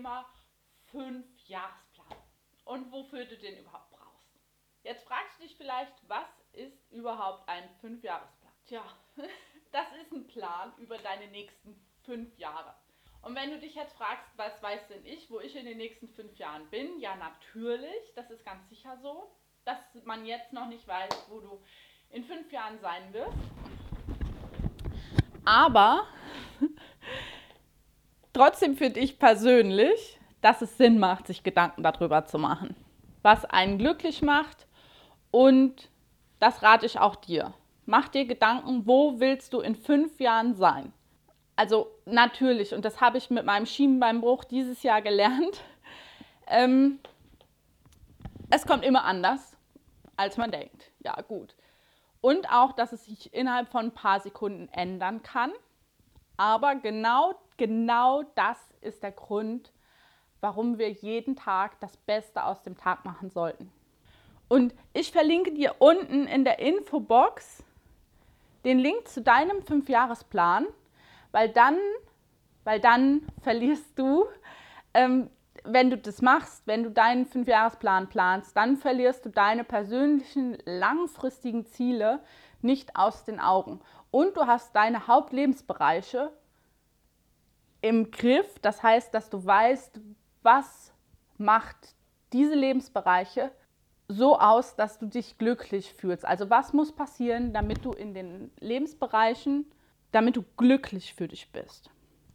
Thema Fünf-Jahresplan und wofür du den überhaupt brauchst. Jetzt fragst du dich vielleicht, was ist überhaupt ein Fünf-Jahresplan? Tja, das ist ein Plan über deine nächsten fünf Jahre. Und wenn du dich jetzt fragst, was weiß denn ich, wo ich in den nächsten fünf Jahren bin, ja natürlich, das ist ganz sicher so, dass man jetzt noch nicht weiß, wo du in fünf Jahren sein wirst. Aber trotzdem finde ich persönlich, dass es Sinn macht, sich Gedanken darüber zu machen, was einen glücklich macht. Und das rate ich auch dir. Mach dir Gedanken, wo willst du in fünf Jahren sein? Also natürlich, und das habe ich mit meinem Schienenbeinbruch dieses Jahr gelernt, ähm, es kommt immer anders, als man denkt. Ja, gut. Und auch, dass es sich innerhalb von ein paar Sekunden ändern kann. Aber genau, genau das ist der Grund, warum wir jeden Tag das Beste aus dem Tag machen sollten. Und ich verlinke dir unten in der Infobox den Link zu deinem Fünfjahresplan, weil dann, weil dann verlierst du, ähm, wenn du das machst, wenn du deinen Fünfjahresplan planst, dann verlierst du deine persönlichen langfristigen Ziele nicht aus den Augen. Und du hast deine Hauptlebensbereiche im Griff. Das heißt, dass du weißt, was macht diese Lebensbereiche so aus, dass du dich glücklich fühlst. Also was muss passieren, damit du in den Lebensbereichen, damit du glücklich für dich bist.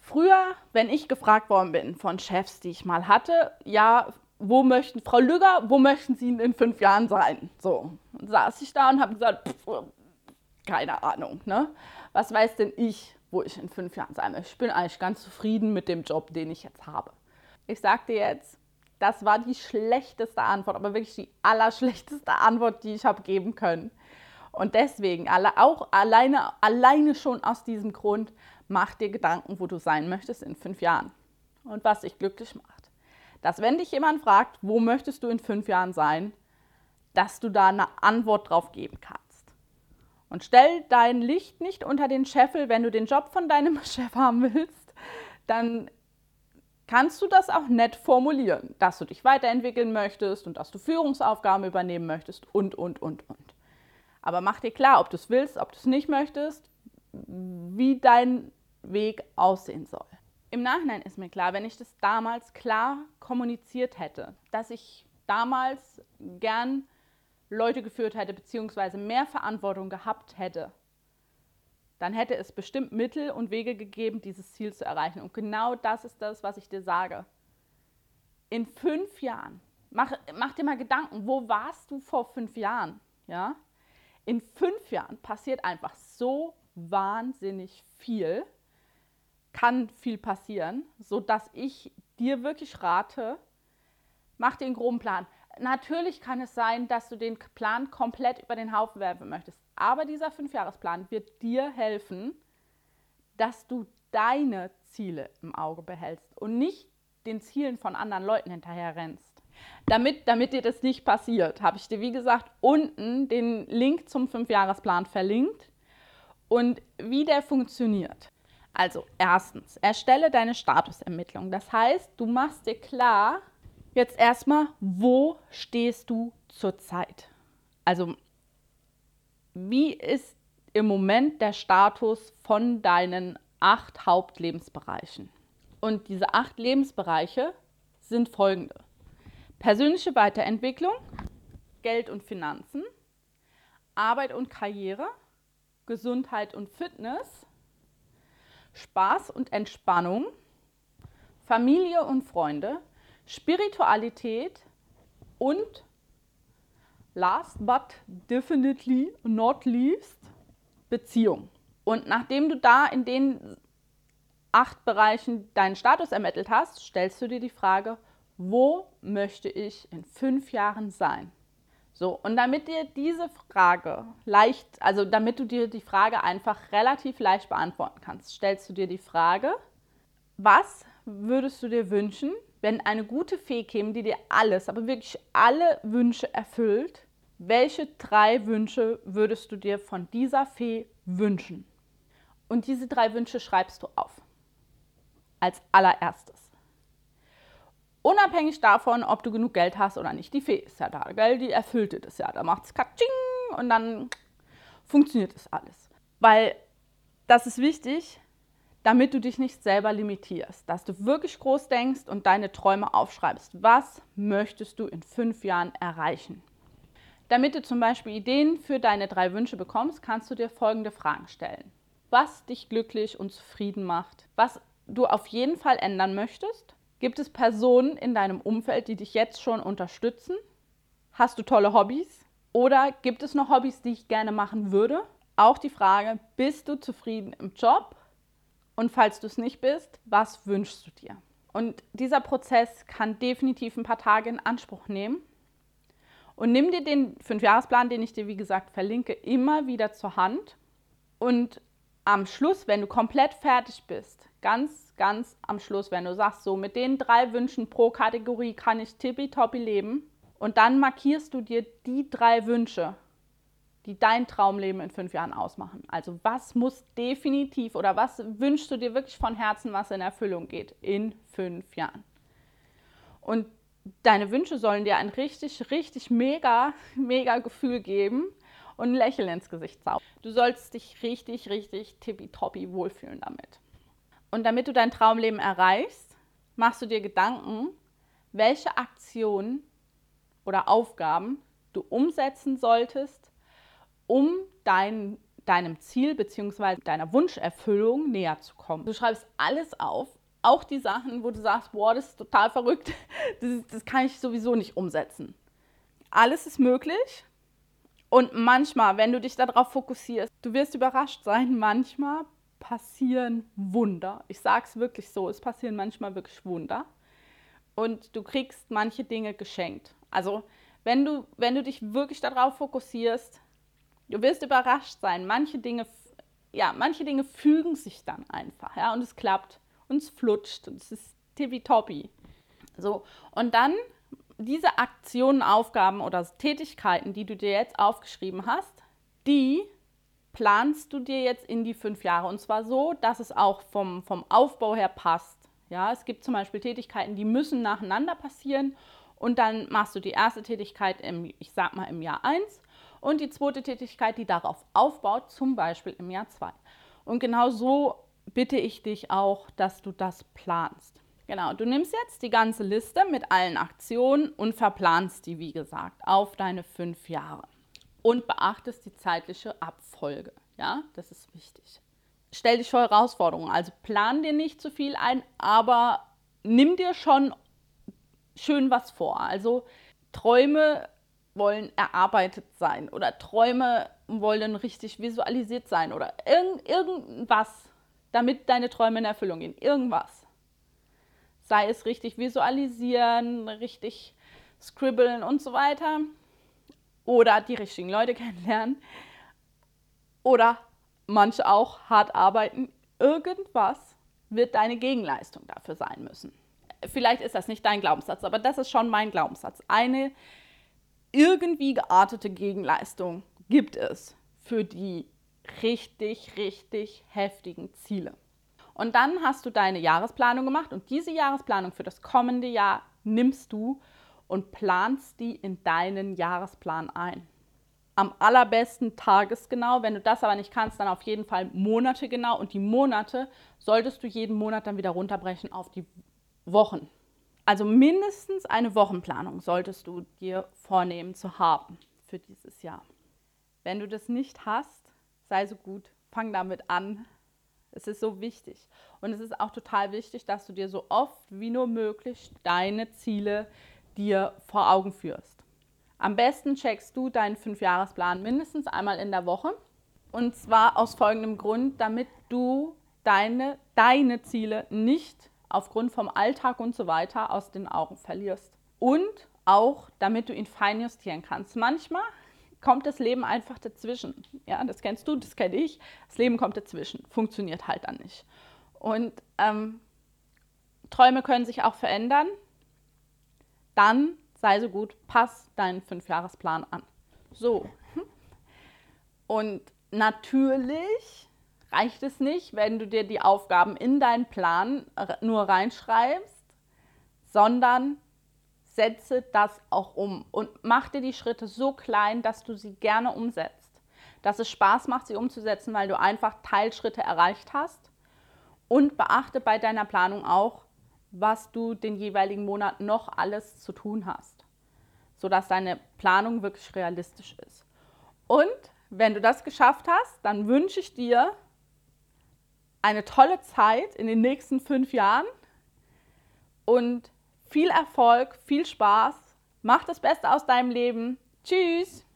Früher, wenn ich gefragt worden bin von Chefs, die ich mal hatte, ja, wo möchten, Frau Lüger, wo möchten Sie in fünf Jahren sein? So, saß ich da und habe gesagt, pff, keine Ahnung, ne? Was weiß denn ich, wo ich in fünf Jahren sein möchte? Ich bin eigentlich ganz zufrieden mit dem Job, den ich jetzt habe. Ich sagte jetzt, das war die schlechteste Antwort, aber wirklich die allerschlechteste Antwort, die ich habe geben können. Und deswegen, auch alleine, alleine schon aus diesem Grund, mach dir Gedanken, wo du sein möchtest in fünf Jahren und was dich glücklich macht. Dass wenn dich jemand fragt, wo möchtest du in fünf Jahren sein, dass du da eine Antwort drauf geben kannst. Und stell dein Licht nicht unter den Scheffel, wenn du den Job von deinem Chef haben willst, dann kannst du das auch nett formulieren, dass du dich weiterentwickeln möchtest und dass du Führungsaufgaben übernehmen möchtest und, und, und, und. Aber mach dir klar, ob du es willst, ob du es nicht möchtest, wie dein Weg aussehen soll. Im Nachhinein ist mir klar, wenn ich das damals klar kommuniziert hätte, dass ich damals gern Leute geführt hätte, beziehungsweise mehr Verantwortung gehabt hätte, dann hätte es bestimmt Mittel und Wege gegeben, dieses Ziel zu erreichen. Und genau das ist das, was ich dir sage. In fünf Jahren, mach, mach dir mal Gedanken, wo warst du vor fünf Jahren? Ja? In fünf Jahren passiert einfach so wahnsinnig viel, kann viel passieren, sodass ich dir wirklich rate, mach dir einen groben Plan. Natürlich kann es sein, dass du den Plan komplett über den Haufen werfen möchtest. Aber dieser Fünfjahresplan wird dir helfen, dass du deine Ziele im Auge behältst und nicht den Zielen von anderen Leuten hinterher rennst. Damit, damit dir das nicht passiert, habe ich dir, wie gesagt, unten den Link zum Fünfjahresplan verlinkt und wie der funktioniert. Also erstens, erstelle deine Statusermittlung. Das heißt, du machst dir klar, jetzt erstmal, wo stehst du zurzeit? Also wie ist im Moment der Status von deinen acht Hauptlebensbereichen? Und diese acht Lebensbereiche sind folgende. Persönliche Weiterentwicklung, Geld und Finanzen, Arbeit und Karriere, Gesundheit und Fitness, Spaß und Entspannung, Familie und Freunde, Spiritualität und last but definitely not least, Beziehung. Und nachdem du da in den acht Bereichen deinen Status ermittelt hast, stellst du dir die Frage, wo möchte ich in fünf Jahren sein? So, und damit dir diese Frage leicht, also damit du dir die Frage einfach relativ leicht beantworten kannst, stellst du dir die Frage, was würdest du dir wünschen, wenn eine gute Fee käme, die dir alles, aber wirklich alle Wünsche erfüllt, welche drei Wünsche würdest du dir von dieser Fee wünschen? Und diese drei Wünsche schreibst du auf. Als allererstes. Unabhängig davon, ob du genug Geld hast oder nicht. Die Fee ist ja da, gell? Die erfüllt dir das ja. Da macht es Katsching und dann funktioniert das alles. Weil das ist wichtig, damit du dich nicht selber limitierst, dass du wirklich groß denkst und deine Träume aufschreibst. Was möchtest du in fünf Jahren erreichen? Damit du zum Beispiel Ideen für deine drei Wünsche bekommst, kannst du dir folgende Fragen stellen. Was dich glücklich und zufrieden macht, was du auf jeden Fall ändern möchtest. Gibt es Personen in deinem Umfeld, die dich jetzt schon unterstützen? Hast du tolle Hobbys? Oder gibt es noch Hobbys, die ich gerne machen würde? Auch die Frage, bist du zufrieden im Job? Und falls du es nicht bist, was wünschst du dir? Und dieser Prozess kann definitiv ein paar Tage in Anspruch nehmen. Und nimm dir den Fünfjahresplan, den ich dir wie gesagt verlinke, immer wieder zur Hand. Und am Schluss, wenn du komplett fertig bist, ganz, ganz am Schluss, wenn du sagst, so mit den drei Wünschen pro Kategorie kann ich tippitoppi leben, und dann markierst du dir die drei Wünsche, die dein Traumleben in fünf Jahren ausmachen. Also was muss definitiv oder was wünschst du dir wirklich von Herzen, was in Erfüllung geht in fünf Jahren? Und deine Wünsche sollen dir ein richtig, richtig mega, mega Gefühl geben und ein Lächeln ins Gesicht zaubern. Du sollst dich richtig, richtig tippitoppi wohlfühlen damit. Und damit du dein Traumleben erreichst, machst du dir Gedanken, welche Aktionen oder Aufgaben du umsetzen solltest, um dein, deinem Ziel bzw. deiner Wunscherfüllung näher zu kommen. Du schreibst alles auf, auch die Sachen, wo du sagst, boah, das ist total verrückt, das, das kann ich sowieso nicht umsetzen. Alles ist möglich. Und manchmal, wenn du dich darauf fokussierst, du wirst überrascht sein, manchmal passieren Wunder. Ich sage es wirklich so, es passieren manchmal wirklich Wunder. Und du kriegst manche Dinge geschenkt. Also wenn du, wenn du dich wirklich darauf fokussierst, du wirst überrascht sein. Manche Dinge, ja, manche Dinge fügen sich dann einfach, ja, und es klappt und es flutscht und es ist tippitoppi. So, und dann diese Aktionen, Aufgaben oder Tätigkeiten, die du dir jetzt aufgeschrieben hast, die planst du dir jetzt in die fünf Jahre. Und zwar so, dass es auch vom, vom Aufbau her passt. Ja, es gibt zum Beispiel Tätigkeiten, die müssen nacheinander passieren. Und dann machst du die erste Tätigkeit im, ich sag mal, im Jahr 1 und die zweite Tätigkeit, die darauf aufbaut, zum Beispiel im Jahr 2. Und genau so bitte ich dich auch, dass du das planst. Genau, du nimmst jetzt die ganze Liste mit allen Aktionen und verplanst die, wie gesagt, auf deine fünf Jahre. Und beachtest die zeitliche Abfolge. Ja, das ist wichtig. Stell dich vor Herausforderungen. Also plan dir nicht zu viel ein, aber nimm dir schon schön was vor. Also Träume wollen erarbeitet sein oder Träume wollen richtig visualisiert sein oder irgend, irgendwas, damit deine Träume in Erfüllung gehen. Irgendwas. Sei es richtig visualisieren, richtig scribbeln und so weiter. Oder die richtigen Leute kennenlernen. Oder manche auch hart arbeiten. Irgendwas wird deine Gegenleistung dafür sein müssen. Vielleicht ist das nicht dein Glaubenssatz, aber das ist schon mein Glaubenssatz. Eine irgendwie geartete Gegenleistung gibt es für die richtig, richtig heftigen Ziele. Und dann hast du deine Jahresplanung gemacht und diese Jahresplanung für das kommende Jahr nimmst du und planst die in deinen Jahresplan ein. Am allerbesten tagesgenau. Wenn du das aber nicht kannst, dann auf jeden Fall monategenau. Und die Monate solltest du jeden Monat dann wieder runterbrechen auf die Wochen. Also mindestens eine Wochenplanung solltest du dir vornehmen zu haben für dieses Jahr. Wenn du das nicht hast, sei so gut, fang damit an. Es ist so wichtig. Und es ist auch total wichtig, dass du dir so oft wie nur möglich deine Ziele dir vor Augen führst. Am besten checkst du deinen Fünfjahresplan mindestens einmal in der Woche. Und zwar aus folgendem Grund, damit du deine, deine Ziele nicht aufgrund vom Alltag und so weiter aus den Augen verlierst. Und auch, damit du ihn fein justieren kannst. Manchmal kommt das Leben einfach dazwischen. Ja, das kennst du, das kenne ich. Das Leben kommt dazwischen, funktioniert halt dann nicht. Und ähm, Träume können sich auch verändern. Dann sei so gut, pass deinen Fünfjahresplan an. So. Und natürlich reicht es nicht, wenn du dir die Aufgaben in deinen Plan nur reinschreibst, sondern setze das auch um und mach dir die Schritte so klein, dass du sie gerne umsetzt. Dass es Spaß macht, sie umzusetzen, weil du einfach Teilschritte erreicht hast. Und beachte bei deiner Planung auch, was du den jeweiligen Monat noch alles zu tun hast, sodass deine Planung wirklich realistisch ist. Und wenn du das geschafft hast, dann wünsche ich dir eine tolle Zeit in den nächsten fünf Jahren und viel Erfolg, viel Spaß. Mach das Beste aus deinem Leben. Tschüss!